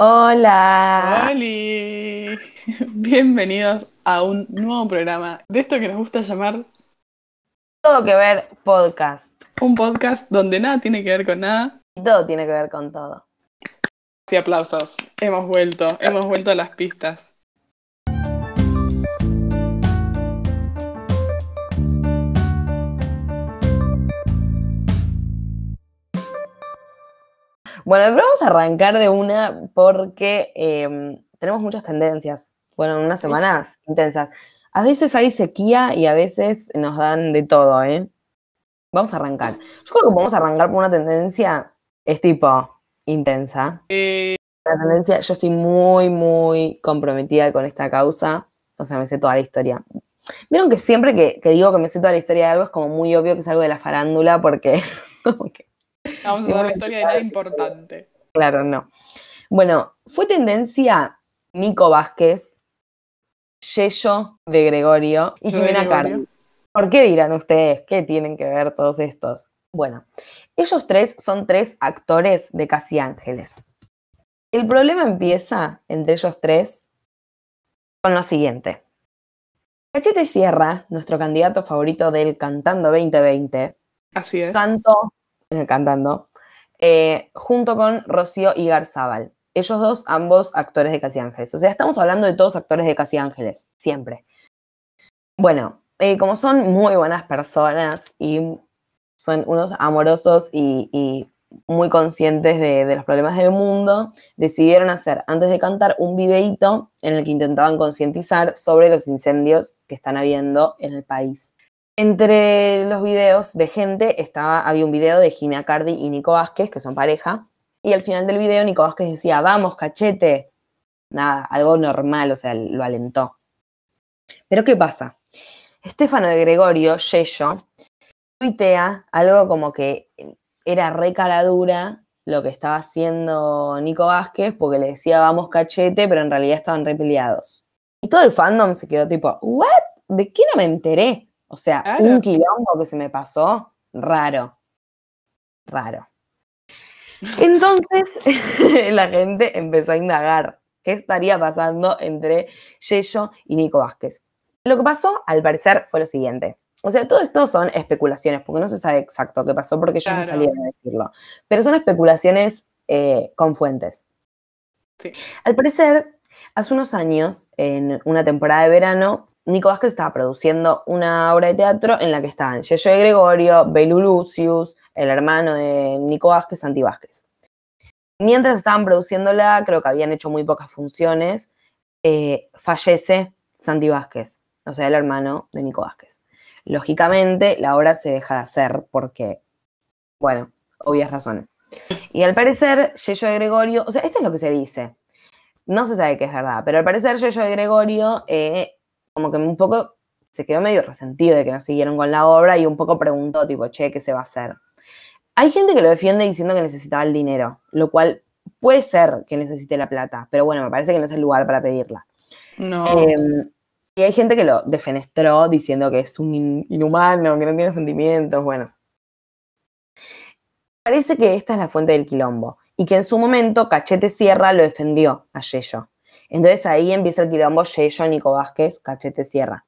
Hola. ¡Holi! Bienvenidos a un nuevo programa de esto que nos gusta llamar Todo que ver podcast. un podcast donde nada tiene que ver con nada. Y todo tiene que ver con todo. Y aplausos. Hemos vuelto, hemos vuelto a las pistas. Bueno, pero vamos a arrancar de una porque eh, tenemos muchas tendencias. Fueron unas semanas intensas. A veces hay sequía y a veces nos dan de todo, ¿eh? Vamos a arrancar. Yo creo que podemos arrancar por una tendencia, es tipo intensa. Eh, La tendencia, yo estoy muy, muy comprometida con esta causa. O sea, me sé toda la historia. Vieron que siempre que, que digo que me sé toda la historia de algo es como muy obvio que es algo de la farándula porque como que vamos a hacer la historia de nada importante. Claro, no. Bueno, fue tendencia Nico Vázquez, Yello de Gregorio y Jimena. Cardi. ¿Por qué dirán ustedes? ¿Qué tienen que ver todos estos? Bueno, ellos tres son tres actores de Casi Ángeles. El problema empieza entre ellos tres con lo siguiente. Cachete Sierra, nuestro candidato favorito del Cantando 2020, Así es. canto, eh, cantando, eh, junto con Rocío y Garzábal. Ellos dos, ambos actores de Casi Ángeles. O sea, estamos hablando de todos actores de Casi Ángeles, siempre. Bueno, eh, como son muy buenas personas y son unos amorosos y, y muy conscientes de, de los problemas del mundo, decidieron hacer, antes de cantar, un videíto en el que intentaban concientizar sobre los incendios que están habiendo en el país. Entre los videos de gente estaba, había un video de Jimena Cardi y Nico Vázquez, que son pareja, y al final del video Nico Vázquez decía, vamos, cachete. Nada, algo normal, o sea, lo alentó. Pero ¿qué pasa? Estefano de Gregorio, Yello, tuitea algo como que era re cara dura lo que estaba haciendo Nico Vázquez, porque le decía, vamos, cachete, pero en realidad estaban re peleados. Y todo el fandom se quedó tipo, ¿what? ¿De qué no me enteré? O sea, Claro. un quilombo que se me pasó, raro. Raro. Entonces, la gente empezó a indagar qué estaría pasando entre Yello y Nico Vázquez. Lo que pasó, al parecer, fue lo siguiente. O sea, todo esto son especulaciones, porque no se sabe exacto qué pasó, porque ellos no Claro. salieron a decirlo. Pero son especulaciones eh, con fuentes. Sí. Al parecer, hace unos años, en una temporada de verano, Nico Vázquez estaba produciendo una obra de teatro en la que estaban Yeye de Gregorio, Belu Lucius, el hermano de Nico Vázquez, Santi Vázquez. Mientras estaban produciéndola, creo que habían hecho muy pocas funciones, eh, fallece Santi Vázquez, o sea, el hermano de Nico Vázquez. Lógicamente, la obra se deja de hacer porque, bueno, obvias razones. Y al parecer, Yello de Gregorio, o sea, esto es lo que se dice. No se sabe que es verdad, pero al parecer Yello de Gregorio eh, como que un poco se quedó medio resentido de que no siguieron con la obra y un poco preguntó, tipo, che, ¿qué se va a hacer? Hay gente que lo defiende diciendo que necesitaba el dinero, lo cual puede ser que necesite la plata, pero bueno, me parece que no es el lugar para pedirla. No. Eh, y hay gente que lo defenestró diciendo que es un in- inhumano, que no tiene sentimientos, bueno. Parece que esta es la fuente del quilombo y que en su momento Cachete Sierra lo defendió a Yello. Entonces ahí empieza el quilombo Yello, Nico Vázquez, Cachete Sierra.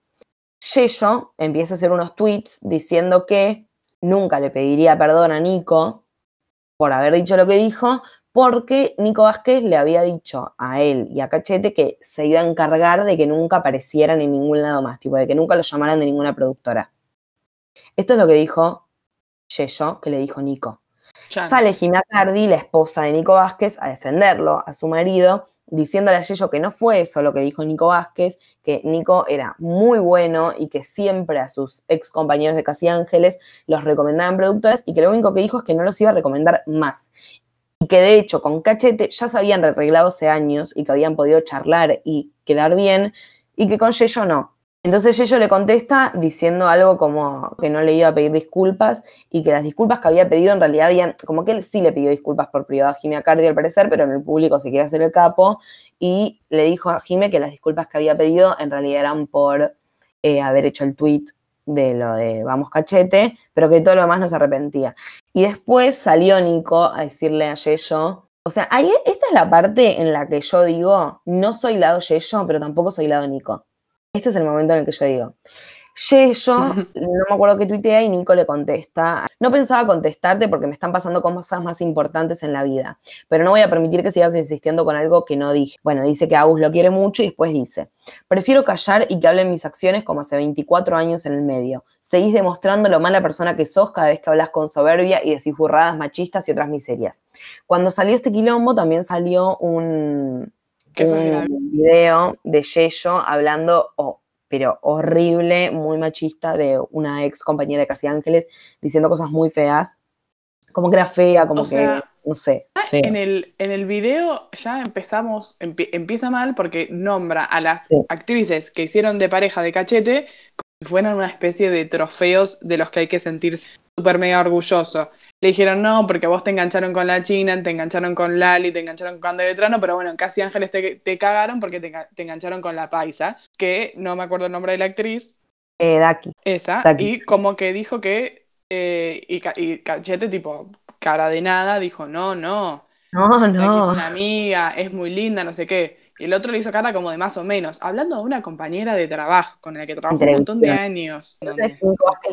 Yello empieza a hacer unos tweets diciendo que nunca le pediría perdón a Nico por haber dicho lo que dijo, porque Nico Vázquez le había dicho a él y a Cachete que se iba a encargar de que nunca aparecieran en ningún lado más, tipo de que nunca lo llamaran de ninguna productora. Esto es lo que dijo Yello, que le dijo Nico. Chan. Sale Gina Cardi, la esposa de Nico Vázquez, a defenderlo, a su marido, diciéndole a Yello que no fue eso lo que dijo Nico Vázquez, que Nico era muy bueno y que siempre a sus ex compañeros de Casi Ángeles los recomendaban productoras y que lo único que dijo es que no los iba a recomendar más. Y que de hecho con Cachete ya se habían arreglado hace años y que habían podido charlar y quedar bien y que con Yello no. Entonces Yello le contesta diciendo algo como que no le iba a pedir disculpas y que las disculpas que había pedido en realidad habían, como que él sí le pidió disculpas por privado a Jimmy Cardi al parecer, pero en el público se quiere hacer el capo y le dijo a Jimmy que las disculpas que había pedido en realidad eran por eh, haber hecho el tweet de lo de vamos cachete, pero que todo lo demás no se arrepentía. Y después salió Nico a decirle a Yello O sea, ahí, esta es la parte en la que yo digo, no soy lado Yeyo, pero tampoco soy lado Nico. Este es el momento en el que yo digo, Yeyo, no me acuerdo qué tuitea y Nico le contesta. No pensaba contestarte porque me están pasando cosas más importantes en la vida, pero no voy a permitir que sigas insistiendo con algo que no dije. Bueno, dice que Agus lo quiere mucho y después dice, prefiero callar y que hablen mis acciones como hace 24 años en el medio. Seguís demostrando lo mala persona que sos cada vez que hablas con soberbia y decís burradas machistas y otras miserias. Cuando salió este quilombo también salió un, un video de Yeyo hablando, pero horrible, muy machista, de una ex compañera de Casi Ángeles, diciendo cosas muy feas. Como que era fea, como que, no sé. En el, en el video ya empezamos, empieza mal porque nombra a las actrices que hicieron de pareja de cachete como si fueran una especie de trofeos de los que hay que sentirse súper mega orgulloso le dijeron no, porque vos te engancharon con la China, te engancharon con Lali, te engancharon con Cande Vetrano, pero bueno, en Casi Ángeles te, te cagaron porque te, engancharon con la Paisa, que no me acuerdo el nombre de la actriz. Eh, Daki. Esa, y como que dijo que, eh, y, Cachete, tipo, cara de nada, dijo, no, no. No, no. es una amiga, es muy linda, no sé qué. Y el otro le hizo cara como de más o menos, hablando de una compañera de trabajo con la que trabajó un montón de años. Entonces,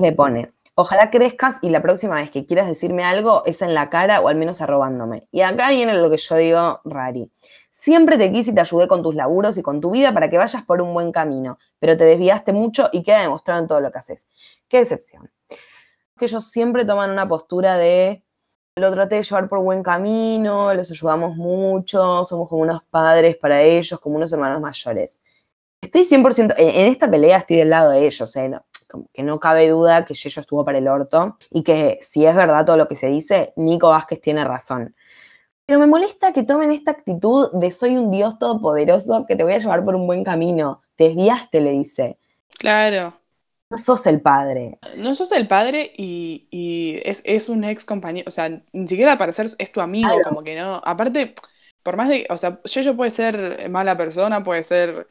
le pone, Ojalá crezcas y la próxima vez que quieras decirme algo es en la cara o al menos arrobándome. Y acá viene lo que yo digo, Rari. Siempre te quise y te ayudé con tus laburos y con tu vida para que vayas por un buen camino, pero te desviaste mucho y queda demostrado en todo lo que haces. Qué decepción. Que ellos siempre toman una postura de lo traté de llevar por buen camino, los ayudamos mucho, somos como unos padres para ellos, como unos hermanos mayores. Estoy 100%, en esta pelea estoy del lado de ellos, ¿eh? Que no cabe duda que Yeyo estuvo para el orto y que si es verdad todo lo que se dice, Nico Vázquez tiene razón. Pero me molesta que tomen esta actitud de soy un dios todopoderoso que te voy a llevar por un buen camino. Te desviaste, le dice. Claro. No sos el padre. No sos el padre y, es, un ex compañero. O sea, ni siquiera al parecer es tu amigo, como que no. Aparte, por más de. O sea, Yeyo puede ser mala persona, puede ser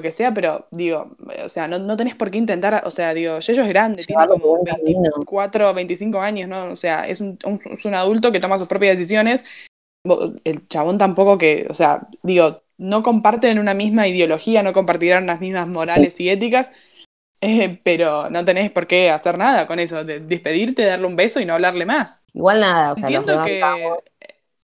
que sea, pero digo, o sea, no, no tenés por qué intentar, o sea, digo, Yeyo es grande, tiene como 24, 25 años, ¿no? O sea, es un, es un adulto que toma sus propias decisiones. El chabón tampoco que, o sea, digo, no comparten una misma ideología, no compartirán las mismas morales y éticas, eh, pero no tenés por qué hacer nada con eso, de despedirte, darle un beso y no hablarle más. Igual nada, o sea, Entiendo que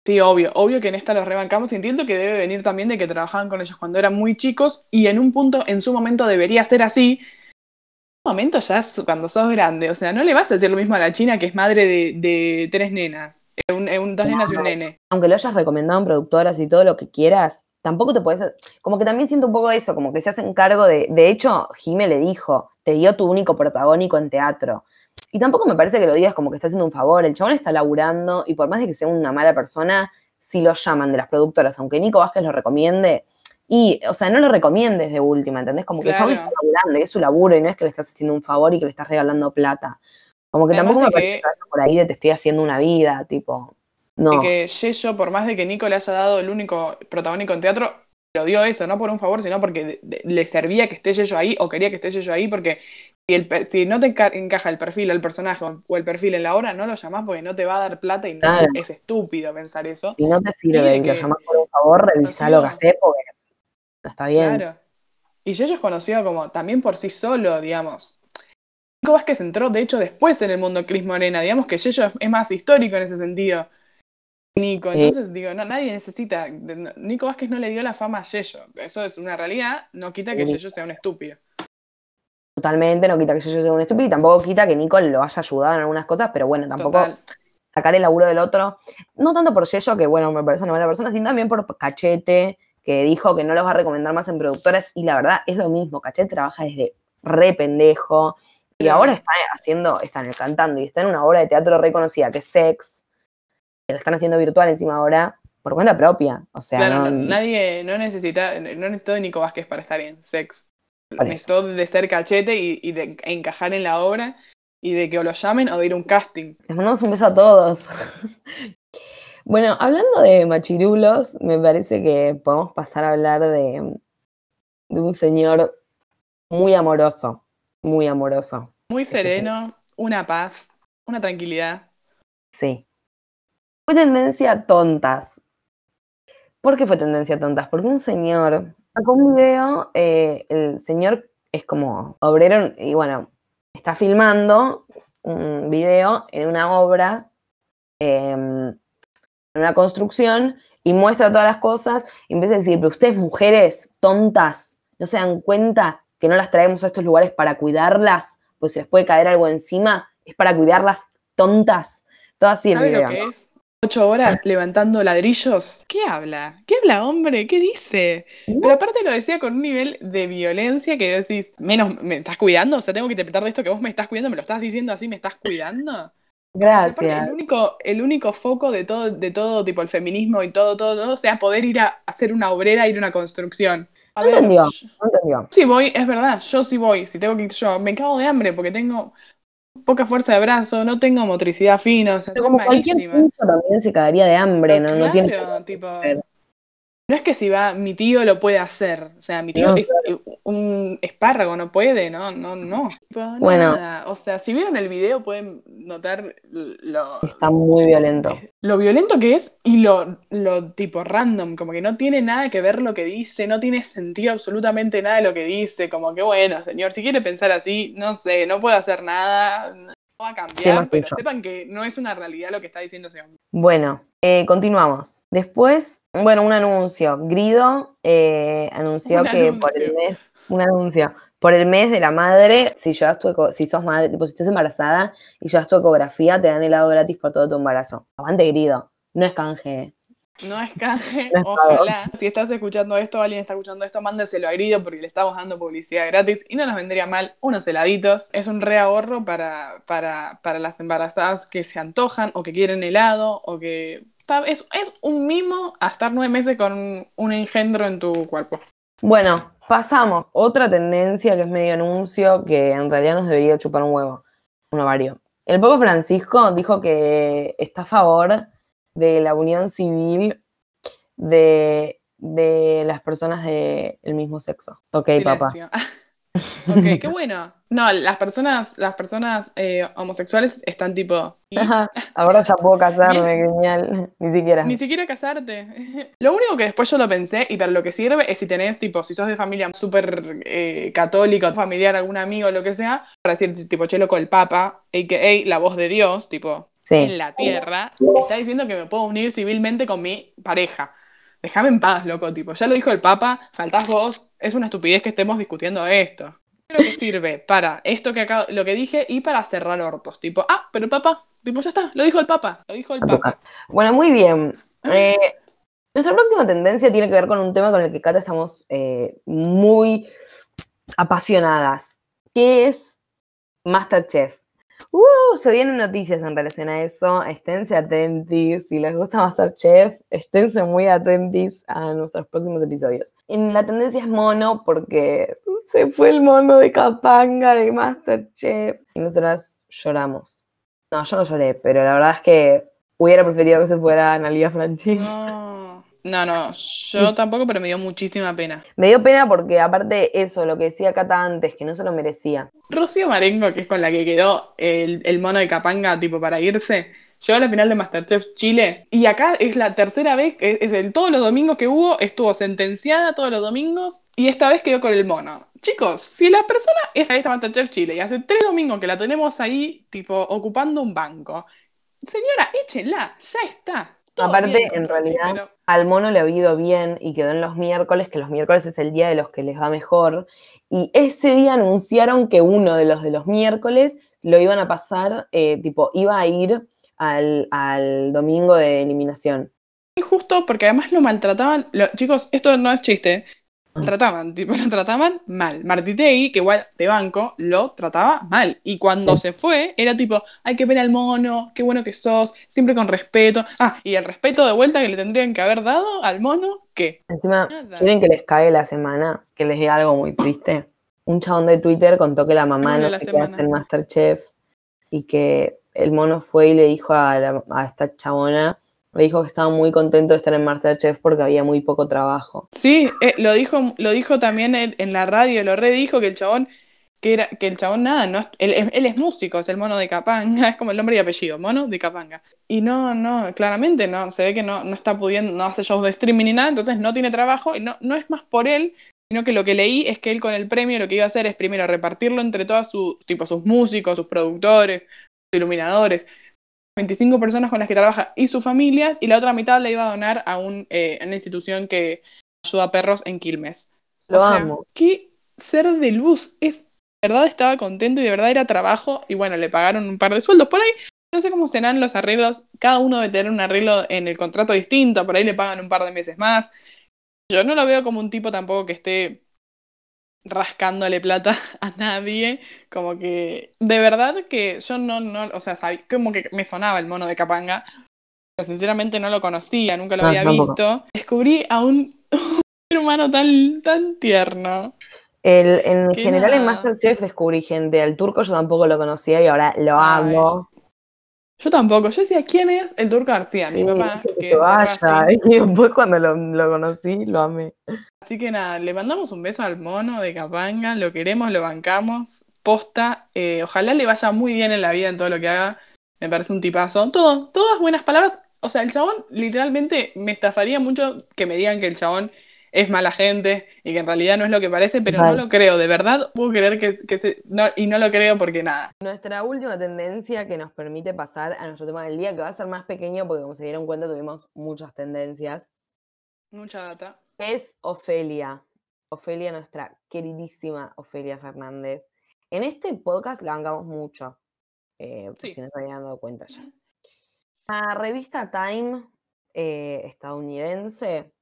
Sí, obvio, obvio que en esta los rebancamos. Entiendo que debe venir también de que trabajaban con ellos cuando eran muy chicos y en un punto, en su momento debería ser así. En un momento ya es cuando sos grande, o sea, no le vas a decir lo mismo a la China que es madre de, tres nenas, un, un, dos nenas y un nene. Aunque lo hayas recomendado en productoras y todo lo que quieras, tampoco te puedes. Como que también siento un poco eso, como que se hacen cargo de. De hecho, Jime le dijo, te dio tu único protagónico en teatro. Y tampoco me parece que lo digas como que está haciendo un favor. El chabón está laburando y por más de que sea una mala persona, si lo llaman de las productoras, aunque Nico Vázquez lo recomiende, y, o sea, no lo recomiendes de última, ¿entendés? Como que el chabón está laburando y es su laburo y no es que le estás haciendo un favor y que le estás regalando plata. Como que tampoco me parece que por ahí de te estoy haciendo una vida, tipo. No. Y que Yeyo, por más de que Nico le haya dado el único protagónico en teatro, lo dio eso, no por un favor, sino porque le servía que esté Yeyo ahí o quería que esté Yeyo ahí porque si, no te encaja el perfil al personaje o el perfil en la obra, no lo llamás porque no te va a dar plata y no es, estúpido pensar eso. Si no te sirve y lo llamás por un favor, revisá lo que hace porque no está bien. Claro. Y yo es conocido como también por sí solo, digamos. Nico Vázquez entró, de hecho, después en el mundo Cris Morena. Digamos que Yello es más histórico en ese sentido. Nico, entonces digo, no, nadie necesita. Nico Vázquez no le dio la fama a Yello. Eso es una realidad, no quita que Yello sea un estúpido totalmente, no quita que yo sea un estúpido y tampoco quita que Nicole lo haya ayudado en algunas cosas, pero bueno, tampoco sacar el laburo del otro. No tanto por Yello, que bueno, me parece una mala persona, sino también por Cachete, que dijo que no los va a recomendar más en productoras, y la verdad es lo mismo, Cachete trabaja desde re pendejo, y ahora está haciendo, están cantando y está en una obra de teatro reconocida que es Sex, que la están haciendo virtual encima ahora, por cuenta propia. O sea, no, nadie, no necesita, no necesito de Nico Vázquez para estar en Sex. Esto de ser cachete y, de encajar en la obra y de que o lo llamen o de ir a un casting. Les mandamos un beso a todos. bueno, hablando de machirulos, me parece que podemos pasar a hablar de, de un señor muy amoroso, muy amoroso. Muy este sereno, una paz, una tranquilidad. Sí. Muy tendencia tontas ¿Por qué fue tendencia tontas? Porque un señor sacó un video, eh, el señor es como obrero y bueno, está filmando un video en una obra, em, en una construcción y muestra todas las cosas y empieza a decir, pero ustedes mujeres tontas, ¿no se dan cuenta que no las traemos a estos lugares para cuidarlas? Pues se les puede caer algo encima, es para cuidarlas tontas. Todo así el ¿Sabe video. lo que ¿no? es? Ocho horas levantando ladrillos. ¿Qué habla? ¿Qué habla, hombre? ¿Qué dice? Pero aparte lo decía con un nivel de violencia que decís, menos, ¿me estás cuidando? O sea, tengo que interpretar de esto que vos me estás cuidando, ¿me lo estás diciendo así? ¿Me estás cuidando? Pero aparte, Gracias. el único, el único foco de todo, de todo, tipo el feminismo y todo, todo, todo, sea, poder ir a hacer una obrera, ir a una construcción. A No entendió. No entendió. Sí voy, es verdad, yo sí voy, si tengo que ir yo, me cago de hambre porque tengo poca fuerza de brazo, no tengo motricidad fina, o sea, Pero soy como cualquier malísima. pincho también se cagaría de hambre, ¿no? No tiene tipo. No es que si va, mi tío lo puede hacer, o sea, mi tío No, es eh, un espárrago, no puede, no, no, no. Bueno. nada. O sea, si vieron el video pueden notar lo, Está muy violento. lo violento que es y lo, lo tipo random, como que no tiene nada que ver lo que dice, no tiene sentido absolutamente nada de lo que dice, como que bueno, señor, si quiere pensar así, no sé, no puede hacer nada, no va a cambiar, pero sepan que no es una realidad lo que está diciendo ese hombre. Bueno, eh, continuamos. Después, bueno, un anuncio. Grido eh, anunció Un que por el anuncio. mes, un anuncio, por el mes de la madre, si llevas tu eco- si sos madre, tipo, si estás embarazada y llevas tu ecografía, te dan helado gratis por todo tu embarazo. Aguante Grido, no es canje. No es canje, No es ojalá. Si estás escuchando esto, alguien está escuchando esto, mándeselo a Grido porque le estamos dando publicidad gratis y no nos vendría mal unos heladitos. Es un reahorro para, para, para las embarazadas que se antojan o que quieren helado o que... Es, es un mimo a estar nueve meses con un, un engendro en tu cuerpo. Bueno, pasamos. Otra tendencia que es medio anuncio que en realidad nos debería chupar un huevo, un ovario. El Papa Francisco dijo que está a favor de la unión civil de, de las personas del mismo sexo. Ok, papá. Ok, qué bueno. No, las personas, las personas eh, homosexuales están tipo... ¿y? Ahora ya puedo casarme, genial. Ni siquiera. Ni siquiera casarte. Lo único que después yo lo pensé y para lo que sirve es si tenés, tipo, si sos de familia súper eh, católica, familiar, algún amigo, lo que sea, para decir, tipo, che, loco, el Papa, a.k.a. la voz de Dios, tipo, en la tierra, está diciendo que me puedo unir civilmente con mi pareja. Déjame en paz, loco, tipo, ya lo dijo el Papa, faltás vos, es una estupidez que estemos discutiendo esto. Creo que sirve para esto que lo que dije y para cerrar ortos, tipo, ah, pero el Papa, tipo, ya está, lo dijo el Papa, lo dijo el Papa. Bueno, muy bien. Eh, nuestra próxima tendencia tiene que ver con un tema con el que Cata estamos eh, muy apasionadas, que es Masterchef. Uh, se vienen noticias en relación a eso, esténse atentis, si les gusta Masterchef, esténse muy atentis a nuestros próximos episodios. En la tendencia es mono porque se fue el mono de Capanga de Masterchef y nosotras lloramos. No, yo no lloré, pero la verdad es que hubiera preferido que se fuera Analia Franchi. No, no, no, yo tampoco, pero me dio muchísima pena. Me dio pena porque aparte eso, lo que decía Cata antes, que no se lo merecía. Rocío Marengo, que es con la que quedó el, el mono de Capanga, tipo, para irse, llegó a la final de Masterchef Chile. Y acá es la tercera vez, es, es el, todos los domingos que hubo, estuvo sentenciada todos los domingos, y esta vez quedó con el mono. Chicos, si la persona es esta Masterchef Chile y hace tres domingos que la tenemos ahí, tipo, ocupando un banco, señora, échenla, ya está. Todo Aparte, bien en realidad, pero- al mono le ha ido bien y quedó en los miércoles, que los miércoles es el día de los que les va mejor. Y ese día anunciaron que uno de los de los miércoles lo iban a pasar, eh, tipo, iba a ir al, al domingo de eliminación. injusto porque además lo maltrataban. lo- chicos, esto no es chiste. Trataban, tipo, lo trataban mal. Martitegui, que igual de banco, lo trataba mal. Y cuando se fue, era tipo, hay que ver al mono, qué bueno que sos, siempre con respeto. Ah, y el respeto de vuelta que le tendrían que haber dado al mono, ¿qué? Encima, Nada. ¿quieren que les cague la semana? Que les diga algo muy triste. Un chabón de Twitter contó que la mamá no la qué semana. hace en Masterchef y que el mono fue y le dijo a, la- a esta chabona, le dijo que estaba muy contento de estar en Masterchef porque había muy poco trabajo. Sí, eh, lo dijo, lo dijo también en, la radio, lo redijo que el chabón que, era, que el chabón nada, no, él, él, es músico, es el mono de Capanga, es como el nombre y apellido, mono de Capanga. Y no, no, claramente no, se ve que no, no está pudiendo, no hace shows de streaming ni nada, entonces no tiene trabajo, y no, no es más por él, sino que lo que leí es que él con el premio lo que iba a hacer es primero repartirlo entre todos sus, sus músicos, sus productores, sus iluminadores, 25 personas con las que trabaja y sus familias, y la otra mitad la iba a donar a, un, eh, una institución que ayuda a perros en Quilmes. Lo amo. Qué ser de luz. Es, de verdad estaba contento y de verdad era trabajo. Y bueno, le pagaron un par de sueldos por ahí. No sé cómo serán los arreglos. Cada uno debe tener un arreglo en el contrato distinto. Por ahí le pagan un par de meses más. Yo no lo veo como un tipo tampoco que esté rascándole plata a nadie. Como que, de verdad que yo no, no, o sea, como que me sonaba el mono de Capanga. Pero sinceramente no lo conocía, nunca lo había visto. Descubrí a un, ser humano tan, tan tierno. El, en general en Masterchef descubrí gente, al turco yo tampoco lo conocía y ahora lo amo. Yo tampoco, yo decía, ¿quién es el turco García? Mi papá. Que, se vaya. Y después cuando lo, lo, conocí, lo amé. Así que nada, le mandamos un beso al mono de Capanga, lo queremos, lo bancamos, posta. Eh, ojalá le vaya muy bien en la vida en todo lo que haga. Me parece un tipazo. Todo, todas buenas palabras. O sea, el chabón literalmente me estafaría mucho que me digan que el chabón es mala gente y que en realidad no es lo que parece, pero no lo creo, de verdad puedo creer que, se, no, y no lo creo porque nada. Nuestra última tendencia que nos permite pasar a nuestro tema del día, que va a ser más pequeño porque como se dieron cuenta tuvimos muchas tendencias. Mucha data. Es Ofelia. Ofelia, nuestra queridísima Ofelia Fernández. En este podcast la bancamos mucho, eh, si no se habían dado cuenta ya. La revista Time eh, estadounidense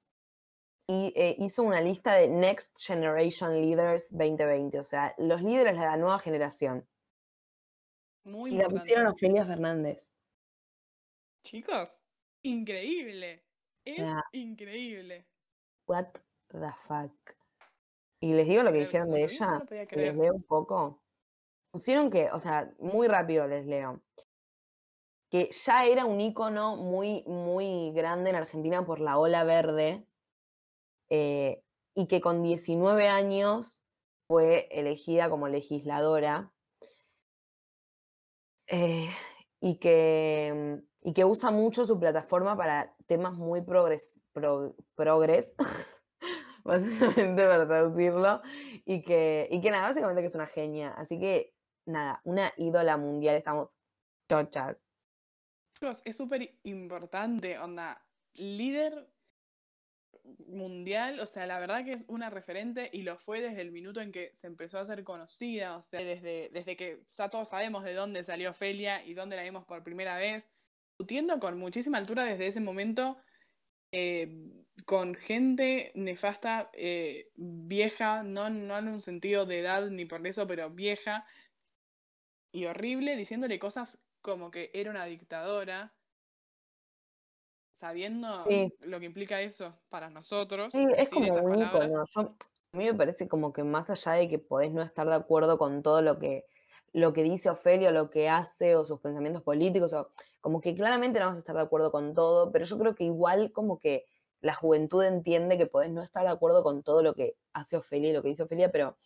y eh, hizo una lista de Next Generation Leaders 2020, o sea, los líderes de la nueva generación. Muy y la pusieron a Ofelia Fernández. Chicos, increíble. Es increíble. What the fuck. Y les digo lo que dijeron de ella, les leo un poco. Pusieron que, o sea, muy rápido les leo, que ya era un ícono muy, muy grande en Argentina por la ola verde, eh, y que con 19 años fue elegida como legisladora eh, y, que, y que usa mucho su plataforma para temas muy progres, progres básicamente para traducirlo, y que, y que nada, básicamente que es una genia. Así que nada, una ídola mundial, estamos chochas. Es súper importante, onda, líder mundial, o sea, la verdad que es una referente y lo fue desde el minuto en que se empezó a ser conocida, o sea, desde, desde que ya todos sabemos de dónde salió Ofelia y dónde la vimos por primera vez, discutiendo con muchísima altura desde ese momento eh, con gente nefasta, eh, vieja, no, no en un sentido de edad ni por eso, pero vieja y horrible, diciéndole cosas como que era una dictadora sabiendo lo que implica eso para nosotros. Sí, es como un icono. a mí me parece como que más allá de que podés no estar de acuerdo con todo lo que, lo que dice Ofelia, lo que hace, o sus pensamientos políticos, o como que claramente no vamos a estar de acuerdo con todo, pero yo creo que igual como que la juventud entiende que podés no estar de acuerdo con todo lo que hace Ofelia y lo que dice Ofelia, pero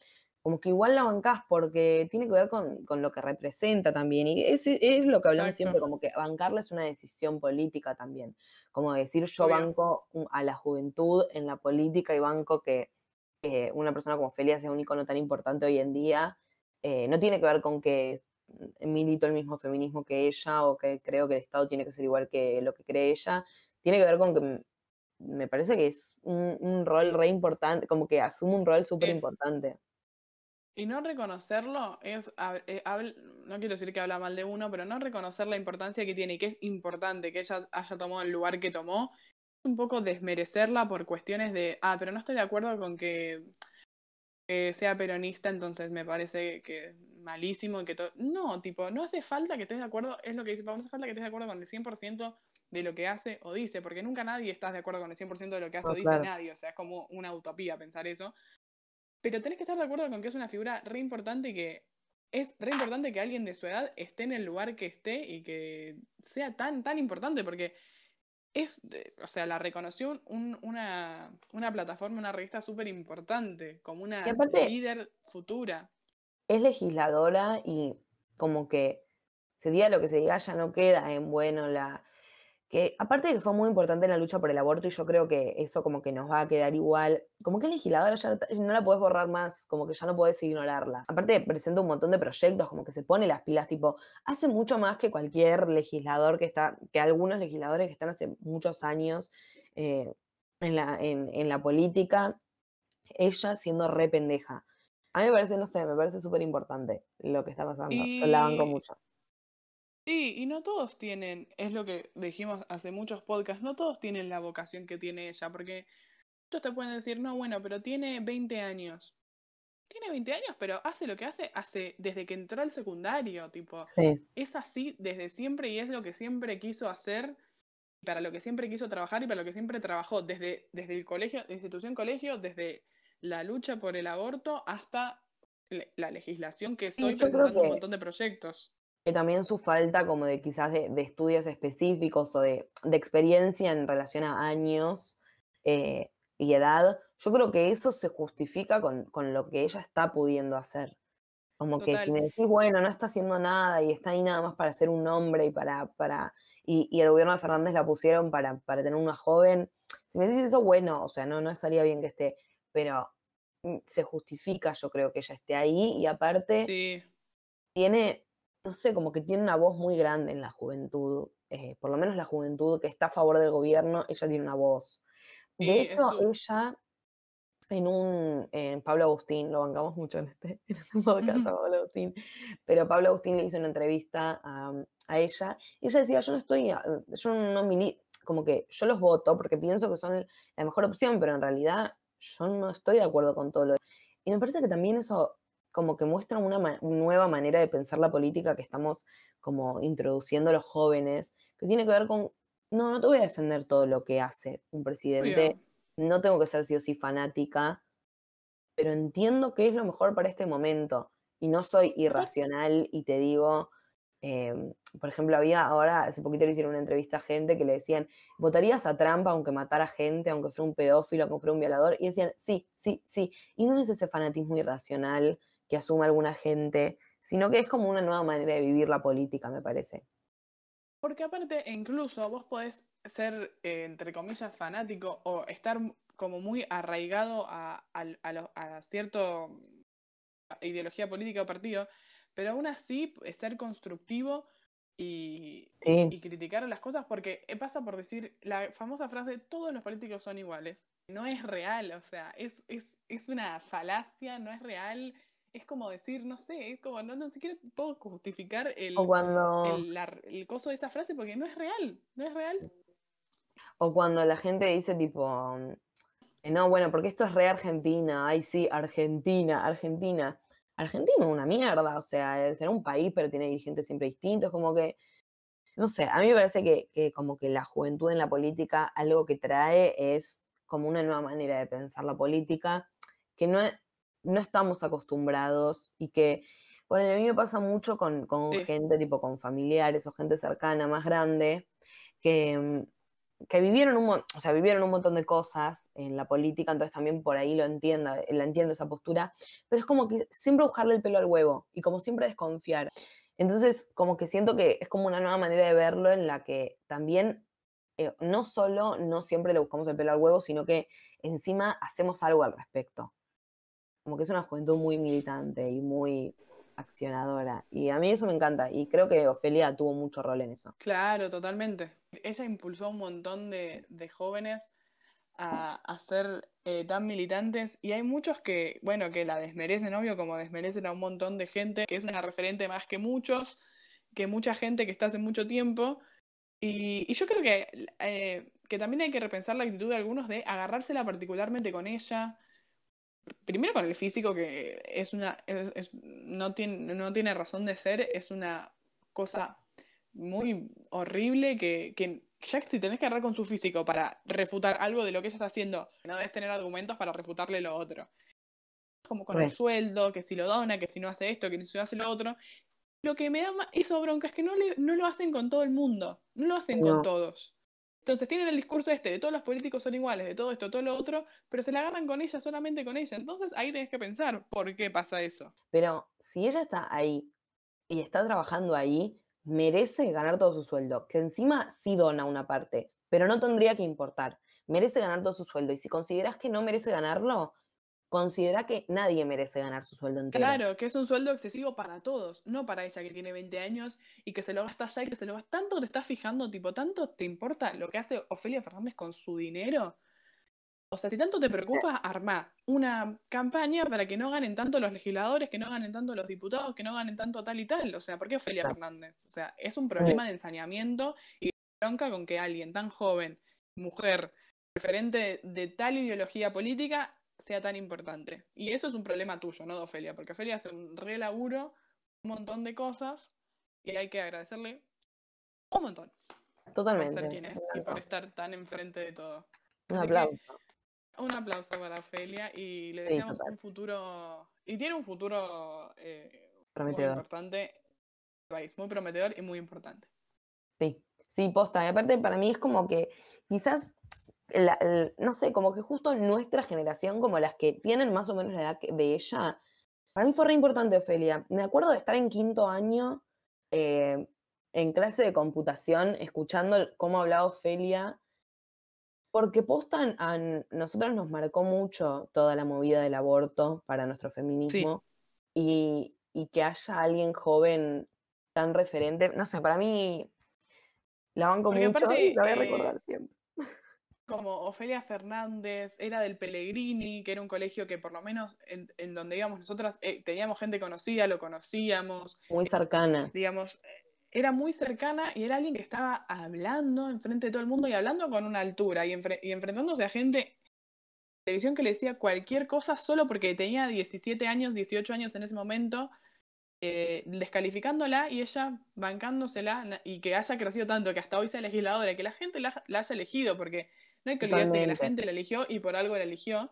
como que igual la bancás porque tiene que ver con, lo que representa también. Y es, es lo que hablamos siempre, como que bancarla es una decisión política también. Como decir yo banco a la juventud en la política y banco que una persona como Felia sea un icono tan importante hoy en día. Eh, no tiene que ver con que milito el mismo feminismo que ella o que creo que el Estado tiene que ser igual que lo que cree ella. Tiene que ver con que me parece que es un, rol re importante, como que asume un rol súper importante. Y no reconocerlo es, eh, no quiero decir que habla mal de uno, pero no reconocer la importancia que tiene y que es importante que ella haya tomado el lugar que tomó, es un poco desmerecerla por cuestiones de, ah, pero no estoy de acuerdo con que, sea peronista, entonces me parece que malísimo y que todo... No, tipo, no hace falta que estés de acuerdo, es lo que dice, no hace falta que estés de acuerdo con el 100% de lo que hace o dice, porque nunca nadie está de acuerdo con el 100% de lo que hace o dice nadie, o sea, es como una utopía pensar eso. Pero tenés que estar de acuerdo con que es una figura re importante y que es re importante que alguien de su edad esté en el lugar que esté y que sea tan, tan importante, porque es, o sea, la reconoció una, plataforma, una revista súper importante, como una líder futura. es legisladora y como que se diga lo que se diga, ya no queda en bueno la, que aparte de que fue muy importante en la lucha por el aborto y yo creo que eso como que nos va a quedar igual, como que legisladora ya no la puedes borrar más, como que ya no puedes ignorarla. Aparte presenta un montón de proyectos, como que se pone las pilas, tipo, hace mucho más que cualquier legislador que está, que algunos legisladores que están hace muchos años eh, en, la, en, la política, ella siendo re pendeja. A mí me parece, no sé, me parece súper importante lo que está pasando. Yo la banco mucho. Sí, y no todos tienen, es lo que dijimos hace muchos podcasts, no todos tienen la vocación que tiene ella, porque muchos te pueden decir, no, bueno, pero tiene 20 años. Tiene 20 años, pero hace lo que hace, hace desde que entró al secundario, tipo, es así desde siempre y es lo que siempre quiso hacer, para lo que siempre quiso trabajar y para lo que siempre trabajó, desde, desde el colegio, institución colegio, desde la lucha por el aborto hasta la legislación que estoy presentando un montón de proyectos que también su falta como de quizás de, estudios específicos o de, experiencia en relación a años eh, y edad, yo creo que eso se justifica con, lo que ella está pudiendo hacer. Como que si me decís, bueno, no está haciendo nada y está ahí nada más para ser un hombre y para, para, y, el gobierno de Fernández la pusieron para, para tener una joven, si me decís eso, bueno, o sea, no, no estaría bien que esté, pero mm, se justifica, yo creo que ella esté ahí y aparte tiene no sé, como que tiene una voz muy grande en la juventud, eh, por lo menos la juventud que está a favor del gobierno, ella tiene una voz. De hecho, ella en un, en Pablo Agustín, lo bancamos mucho en este, en este podcast Pablo Agustín, pero Pablo Agustín le hizo una entrevista a, ella y ella decía, yo no estoy, yo no como que yo los voto porque pienso que son la mejor opción, pero en realidad yo no estoy de acuerdo con todo lo... Y me parece que también eso como que muestra una nueva manera de pensar la política que estamos como introduciendo los jóvenes, que tiene que ver con, no, no te voy a defender todo lo que hace un presidente, no tengo que ser sí o sí fanática, pero entiendo que es lo mejor para este momento y no soy irracional y te digo, em, por ejemplo, había ahora, hace poquito le hicieron una entrevista a gente que le decían, ¿votarías a Trump aunque matara gente, aunque fuera un pedófilo, aunque fuera un violador? Y decían, sí, sí, sí. Y no es ese fanatismo irracional que asume alguna gente, sino que es como una nueva manera de vivir la política, me parece. Porque aparte, incluso vos podés ser, eh, entre comillas, fanático o estar como muy arraigado a, a, cierto ideología política o partido, pero aún así ser constructivo y, y, criticar las cosas, porque pasa por decir la famosa frase, todos los políticos son iguales. No es real, o sea, es, es, es una falacia, no es real es como decir, no sé, es como, no, no siquiera puedo justificar el, el, coso de esa frase porque no es real, no es real. O cuando la gente dice tipo, eh, no, bueno, porque esto es re Argentina, ay sí, Argentina, Argentina. Argentina es una mierda, o sea, será un país, pero tiene dirigentes siempre distintos, como que, no sé, a mí me parece que, que como que la juventud en la política, algo que trae es como una nueva manera de pensar la política, que no es, no estamos acostumbrados y que, bueno, a mí me pasa mucho con, gente, tipo con familiares o gente cercana, más grande, que, que vivieron un, o sea, vivieron un montón de cosas en la política, entonces también por ahí lo entienda, la entiendo esa postura, pero es como que siempre buscarle el pelo al huevo y como siempre desconfiar. Entonces, como que siento que es como una nueva manera de verlo en la que también eh, no solo no siempre le buscamos el pelo al huevo, sino que encima hacemos algo al respecto como que es una juventud muy militante y muy accionadora. Y a mí eso me encanta. Y creo que Ofelia tuvo mucho rol en eso. Claro, totalmente. Ella impulsó a un montón de, jóvenes a, ser eh, tan militantes. Y hay muchos que, bueno, que la desmerecen, obvio, como desmerecen a un montón de gente, que es una referente más que muchos, que mucha gente que está hace mucho tiempo. Y, yo creo que, eh, que también hay que repensar la actitud de algunos de agarrársela particularmente con ella primero con el físico, que es una. no, tiene, no tiene razón de ser, es una cosa muy horrible que, que ya que si tenés que agarrar con su físico para refutar algo de lo que ella está haciendo, no debes tener argumentos para refutarle lo otro. Como con el sueldo, que si lo dona, que si no hace esto, que si no hace lo otro. Lo que me da eso bronca es que no, le, no lo hacen con todo el mundo, no lo hacen con todos. Entonces tienen el discurso este de todos los políticos son iguales, de todo esto, todo lo otro, pero se la agarran con ella, solamente con ella. Entonces ahí tenés que pensar, ¿por qué pasa eso? Pero si ella está ahí y está trabajando ahí, merece ganar todo su sueldo, que encima sí dona una parte, pero no tendría que importar. Merece ganar todo su sueldo. Y si consideras que no merece ganarlo, considera que nadie merece ganar su sueldo entero. Claro, que es un sueldo excesivo para todos, no para ella que tiene 20 años y que se lo gasta ya y que se lo gasta. ¿Tanto te estás fijando, tipo, tanto te importa lo que hace Ofelia Fernández con su dinero? O sea, si tanto te preocupa, armar una campaña para que no ganen tanto los legisladores, que no ganen tanto los diputados, que no ganen tanto tal y tal. O sea, ¿por qué Ofelia Fernández? O sea, es un problema de ensañamiento y bronca con que alguien tan joven, mujer, referente de tal ideología política, sea tan importante. Y eso es un problema tuyo, no de Ofelia, porque Ofelia hace un re laburo, un montón de cosas, y hay que agradecerle un montón. Totalmente. Por ser quien es y por estar tan enfrente de todo. Un aplauso. Un aplauso para Ofelia y le deseamos un futuro. Y tiene un futuro eh, prometedor. muy importante país, muy prometedor y muy importante. Sí, sí, posta. Y aparte, para mí es como que quizás no sé, como que justo nuestra generación, como las que tienen más o menos la edad de ella, para mí fue re importante Ofelia. Me acuerdo de estar en quinto año eh, en clase de computación, escuchando cómo hablaba Ofelia, porque posta a nosotros nos marcó mucho toda la movida del aborto para nuestro feminismo y, que haya alguien joven tan referente, no sé, para mí la banco mucho y la voy a eh, recordar siempre como Ofelia Fernández, era del Pellegrini, que era un colegio que por lo menos en, donde íbamos nosotras eh, teníamos gente conocida, lo conocíamos. Muy cercana. digamos, era muy cercana y era alguien que estaba hablando enfrente de todo el mundo y hablando con una altura y, y enfrentándose a gente televisión que le decía cualquier cosa solo porque tenía 17 años, 18 años en ese momento eh, descalificándola y ella bancándosela y que haya crecido tanto que hasta hoy sea legisladora y que la gente la, haya elegido, porque no hay que olvidarse que la gente la eligió y por algo la eligió.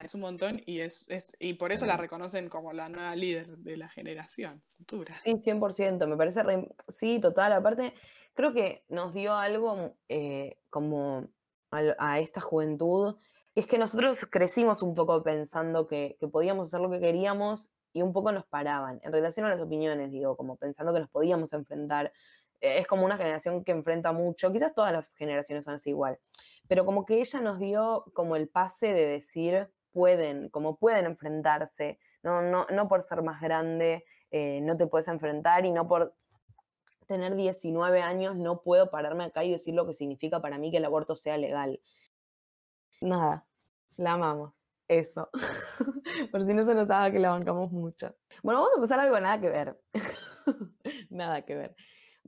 Es un montón y es, y por eso la reconocen como la nueva líder de la generación futura. Sí, 100%, me parece, sí, total, aparte creo que nos dio algo eh, como a, esta juventud, es que nosotros crecimos un poco pensando que, que podíamos hacer lo que queríamos y un poco nos paraban en relación a las opiniones, digo, como pensando que nos podíamos enfrentar. Es como una generación que enfrenta mucho, quizás todas las generaciones son así igual, pero como que ella nos dio como el pase de decir, pueden, como pueden enfrentarse, no, no, no por ser más grande, eh, no te puedes enfrentar y no por tener 19 años no puedo pararme acá y decir lo que significa para mí que el aborto sea legal. Nada, la amamos. Eso. Por si no se notaba que la bancamos mucho. Bueno, vamos a pasar algo nada que ver. nada que ver.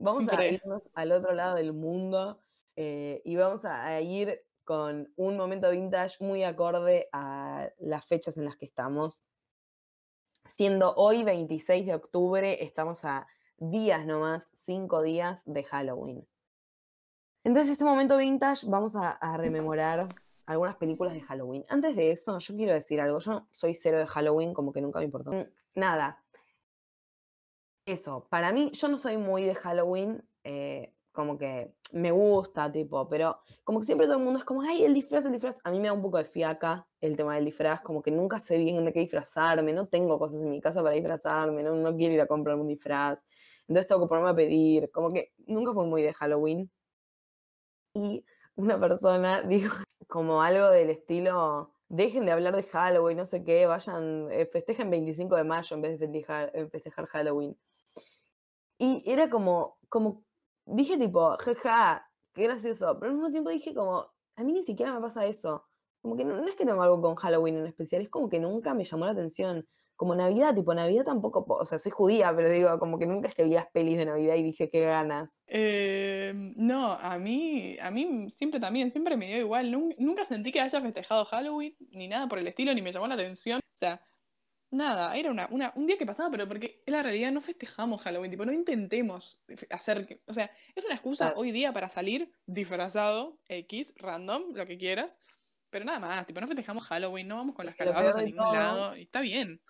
Vamos a irnos al otro lado del mundo eh, y vamos a, ir con un momento vintage muy acorde a las fechas en las que estamos. Siendo hoy 26 de octubre, estamos a días nomás, cinco días de Halloween. Entonces, este momento vintage vamos a rememorar algunas películas de Halloween. Antes de eso, yo quiero decir algo. Yo soy cero de Halloween, como que nunca me importó. Mm, nada. Eso, para mí, yo no soy muy de Halloween, eh, como que me gusta, tipo, pero como que siempre todo el mundo es como, ay, el disfraz, el disfraz. A mí me da un poco de fiaca el tema del disfraz, como que nunca sé bien de qué disfrazarme, no tengo cosas en mi casa para disfrazarme, no, no quiero ir a comprar un disfraz. Entonces tengo que ponerme a pedir, como que nunca fue muy de Halloween. Y una persona dijo como algo del estilo, dejen de hablar de Halloween, no sé qué, vayan, eh, festejen 25 de mayo en vez de festejar, eh, festejar Halloween. Y era como, como, dije tipo, jaja, qué gracioso, pero al mismo tiempo dije como, a mí ni siquiera me pasa eso. Como que no, no es que tengo algo con Halloween en especial, es como que nunca me llamó la atención como Navidad, tipo Navidad tampoco, o sea, soy judía, pero digo, como que nunca es que vi las pelis de Navidad y dije, qué ganas. Eh, no, a mí, a mí siempre también, siempre me dio igual, nunca, sentí que haya festejado Halloween, ni nada por el estilo, ni me llamó la atención, o sea, nada, era una, un día que pasaba, pero porque en la realidad no festejamos Halloween, tipo, no intentemos hacer, o sea, es una excusa hoy día para salir disfrazado, X, random, lo que quieras, pero nada más, tipo, no festejamos Halloween, no vamos con las calabazas a ningún lado, y está bien.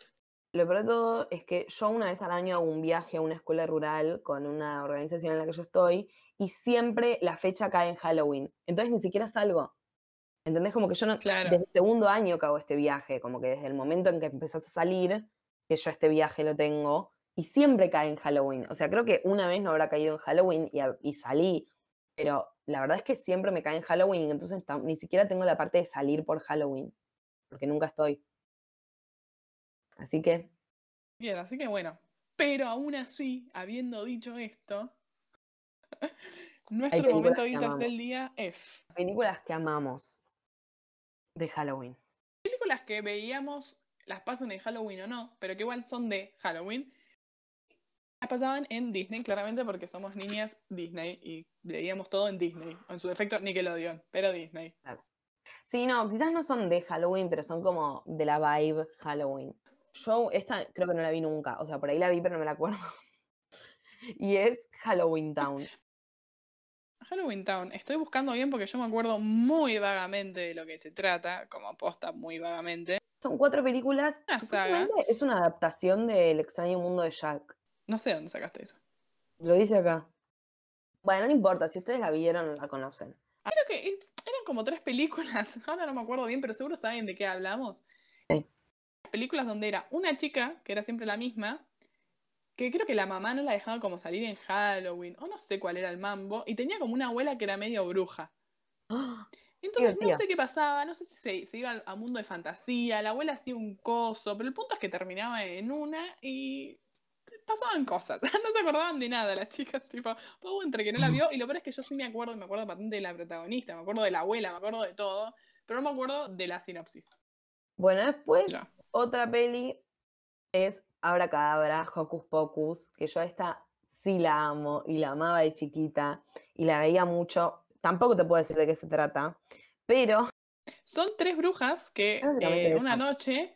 lo peor de todo es que yo una vez al año hago un viaje a una escuela rural con una organización en la que yo estoy y siempre la fecha cae en Halloween. Entonces ni siquiera salgo. ¿Entendés? Como que yo no. Claro. Desde el segundo año que hago este viaje, como que desde el momento en que empezás a salir, que yo este viaje lo tengo, y siempre cae en Halloween. O sea, creo que una vez no habrá caído en Halloween y, salí, pero la verdad es que siempre me cae en Halloween, entonces ni siquiera tengo la parte de salir por Halloween, porque nunca estoy. Así que, Bien, así que bueno. Pero aún así, habiendo dicho esto, nuestro momento amamos. del día es películas que amamos de Halloween. películas que veíamos, las pasan en Halloween o no, pero que igual son de Halloween. Las pasaban en Disney, claramente porque somos niñas Disney y veíamos todo en Disney. O en su defecto Nickelodeon, pero Disney. Sí, no, quizás no son de Halloween, pero son como de la vibe Halloween. Yo esta creo que no la vi nunca, o sea, por ahí la vi, pero no me la acuerdo. Y es Halloween Town. Halloween Town, estoy buscando bien porque yo me acuerdo muy vagamente de lo que se trata, como posta muy vagamente. Son cuatro películas. Una saga. Es una adaptación del extraño mundo de Jack. No sé dónde sacaste eso. Lo dice acá. Bueno, no importa, si ustedes la vieron, la conocen. Creo que eran como tres películas, ahora no me acuerdo bien, pero seguro saben de qué hablamos. Sí. Películas donde era una chica, que era siempre la misma, que creo que la mamá no la dejaba como salir en Halloween, o no sé cuál era el mambo, y tenía como una abuela que era medio bruja. Entonces no sé qué pasaba, no sé si se, se iba a mundo de fantasía, la abuela hacía un coso, pero el punto es que terminaba en una y pasaban cosas, no se acordaban de nada las chicas, tipo, Pau entre que no la vio, y lo peor es que yo sí me acuerdo, me acuerdo patente de la protagonista, me acuerdo de la abuela, me acuerdo de todo, pero no me acuerdo de la sinopsis. Bueno, después, otra peli es Abracadabra, Hocus Pocus, que yo esta sí la amo y la amaba de chiquita y la veía mucho. Tampoco te puedo decir de qué se trata, pero Son tres brujas que Ah, la mente eh, una noche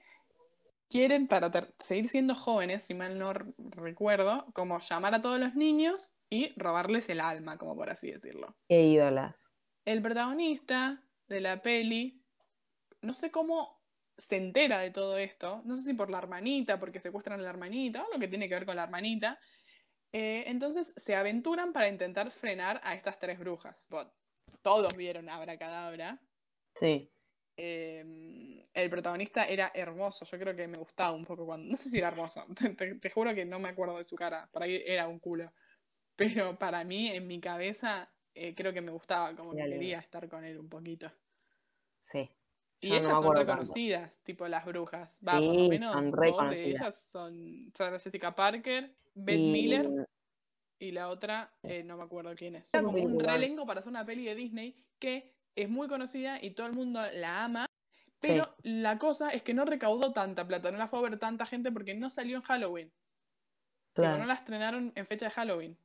quieren, para seguir siendo jóvenes, si mal no recuerdo, como llamar a todos los niños y robarles el alma, como por así decirlo. qué ídolas. El protagonista de la peli, no sé cómo se entera de todo esto, no sé si por la hermanita, porque secuestran a la hermanita, o lo que tiene que ver con la hermanita. Eh, entonces se aventuran para intentar frenar a estas tres brujas. Todos vieron Abracadabra. Sí. Eh, el protagonista era hermoso, yo creo que me gustaba un poco cuando... No sé si era hermoso, te, te juro que no me acuerdo de su cara, por ahí era un culo. Pero para mí, en mi cabeza, eh, creo que me gustaba, como que quería estar con él un poquito. Sí. Y no ellas son reconocidas, tipo las brujas. Va, por Sí, lo menos son dos de ellas son Sarah Jessica Parker, Y- Miller y la otra, eh, no me acuerdo quién es. Era como un reelenco para hacer una peli de Disney que es muy conocida y todo el mundo la ama. Pero la cosa es que no recaudó tanta plata, no la fue a ver tanta gente porque no salió en Halloween. Tipo, Claro. no la estrenaron en fecha de Halloween.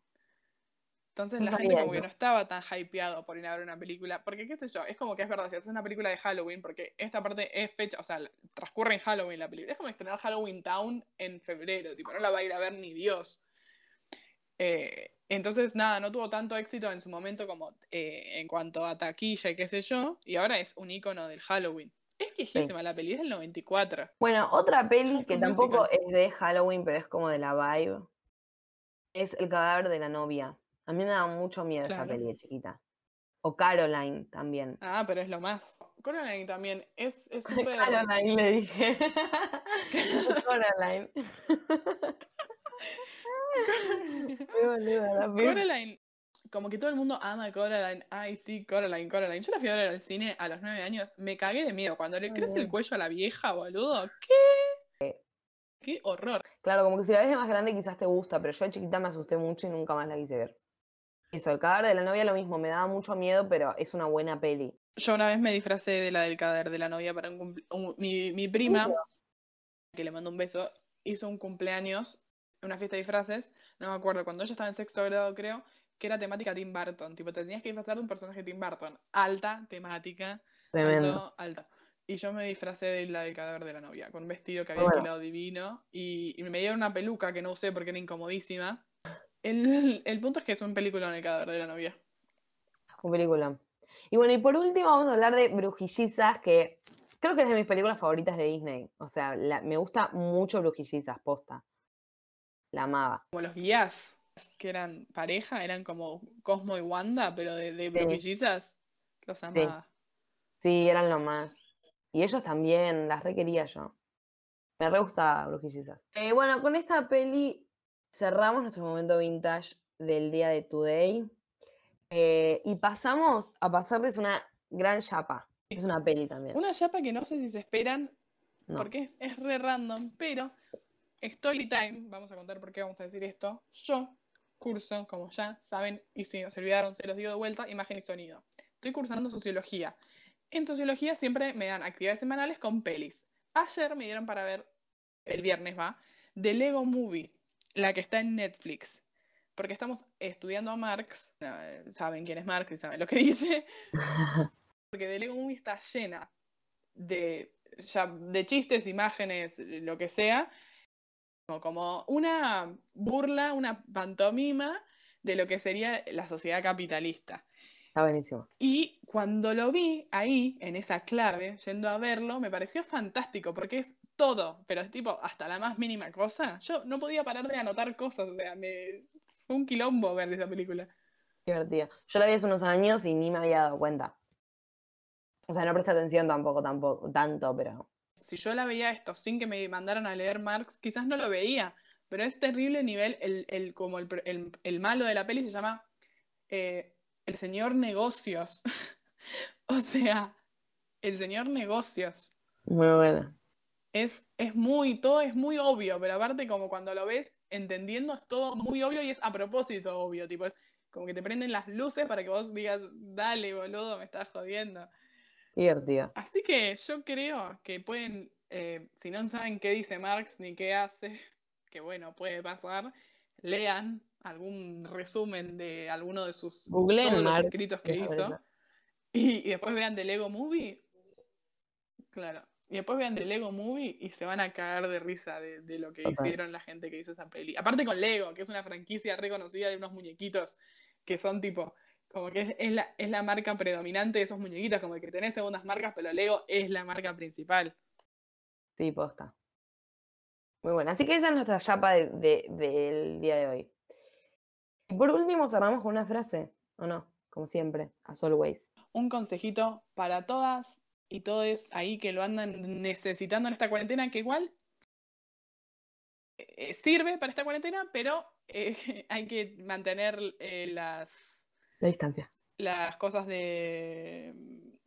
Entonces No la gente como que no estaba tan hypeado por ir a ver una película. Porque qué sé yo, es como que es verdad, si haces una película de Halloween, porque esta parte es fecha, o sea, transcurre en Halloween la película. Es como estrenar Halloween Town en febrero, tipo, no la va a ir a ver ni Dios. Eh, entonces, nada, no tuvo tanto éxito en su momento como eh, en cuanto a taquilla y qué sé yo. Y ahora es un icono del Halloween. Es viejísima la peli, es del 94. Bueno, otra peli que tampoco Musical. es de Halloween, pero es como de la vibe, es El cadáver de la novia. A mí me da mucho miedo esta peli de chiquita. O Caroline también. Ah, pero es lo más. Coraline también es es súper. Caroline le dije. Peli. Coraline, como que todo el mundo ama a Coraline. Ay, sí, Coraline, Coraline. Yo la fui a ver al cine a los nueve años. Me cagué de miedo. Cuando le crece el cuello a la vieja, boludo. ¿Qué? Qué horror. Claro, como que si la ves de más grande quizás te gusta, pero yo de chiquita me asusté mucho y nunca más la quise ver. Eso, el cadáver de la novia lo mismo, me daba mucho miedo, pero es una buena peli. Yo una vez me disfracé de la del cadáver de la novia para un cumple- un- mi, mi prima, que le mando un beso, hizo un cumpleaños, una fiesta de disfraces, no me acuerdo, cuando ella estaba en sexto grado creo, que era temática Tim Burton, tipo te tenías que disfrazar de un personaje de Tim Burton, alta temática, Tremendo. alto, alta. Y yo me disfracé de la del cadáver de la novia, con un vestido que había Bueno. alquilado divino, y, y me dieron una peluca que no usé porque era incomodísima. El, el punto es que es un película en el cadáver de la novia. Un película. Y bueno, y por último vamos a hablar de Brujillizas, que Creo que es de mis películas favoritas de Disney. O sea, la- me gusta mucho Brujillizas, posta. La amaba. Como los guías, que eran pareja, eran como Cosmo y Wanda, pero de, de brujillizas, los amaba. Sí, eran lo más. Y ellos también, las requería yo. Me re gusta Brujillizas. Eh, bueno, con esta peli cerramos nuestro momento vintage del día de Today. Eh, y pasamos a pasarles una gran chapa. Es una peli también. Una chapa que no sé si se esperan, No. porque es, es re random, pero Story Time, vamos a contar por qué vamos a decir esto. Yo curso, como ya saben, y si se olvidaron, se los digo de vuelta, imagen y sonido. Estoy cursando sociología. En sociología siempre me dan actividades semanales con pelis. Ayer me dieron para ver, el viernes va, The Lego Movie, la que está en Netflix. Porque estamos estudiando a Marx, saben quién es Marx y saben lo que dice, porque The Lego Movie está llena de, ya, de chistes, imágenes, lo que sea, como, como una burla, una pantomima de lo que sería la sociedad capitalista. Está buenísimo. Y cuando lo vi ahí, en esa clave, yendo a verlo, me pareció fantástico, porque es todo, pero es tipo hasta la más mínima cosa. Yo no podía parar de anotar cosas, o sea, me... fue un quilombo ver esa película. Divertido. Yo la vi hace unos años y ni me había dado cuenta. O sea, no presté atención tampoco, tampoco, tanto, pero. Si yo la veía esto sin que me mandaran a leer Marx, quizás no lo veía, pero es terrible nivel, el, el, como el, el- el malo de la peli se llama eh, el señor negocios. o sea, el señor negocios. Muy buena. Es, es muy, todo es muy obvio, pero aparte como cuando lo ves entendiendo es todo muy obvio y es a propósito obvio, tipo es como que te prenden las luces para que vos digas, dale boludo, me estás jodiendo. Divertido. Así que yo creo que pueden, eh, si no saben qué dice Marx ni qué hace, que bueno, puede pasar, lean algún resumen de alguno de sus Googleen Marx, escritos que hizo y, y después vean The Lego Movie. Claro. Y después vean The Lego Movie y se van a cagar de risa de, de lo que hicieron la gente que hizo esa peli. Aparte con Lego, que es una franquicia reconocida de unos muñequitos que son tipo, como que es, es la, es la marca predominante de esos muñequitos, como que tenés segundas marcas, pero Lego es la marca principal. Sí, posta. Muy buena. Así que esa es nuestra chapa de- de- del día de hoy. Y por último cerramos con una frase, ¿o no? Como siempre, as always. Un consejito para todas y todos ahí que lo andan necesitando en esta cuarentena, que igual eh, sirve para esta cuarentena, pero eh, hay que mantener eh, las, La distancia, las cosas de,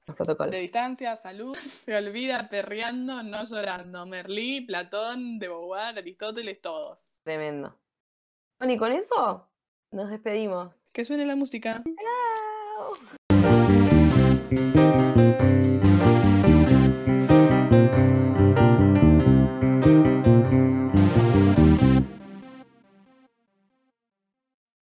los protocolos. de distancia, salud. Se olvida perreando, no llorando. Merlí, Platón, de Beauvoir, Aristóteles, todos. Tremendo. Bueno, y con eso nos despedimos. Que suene la música. Chao.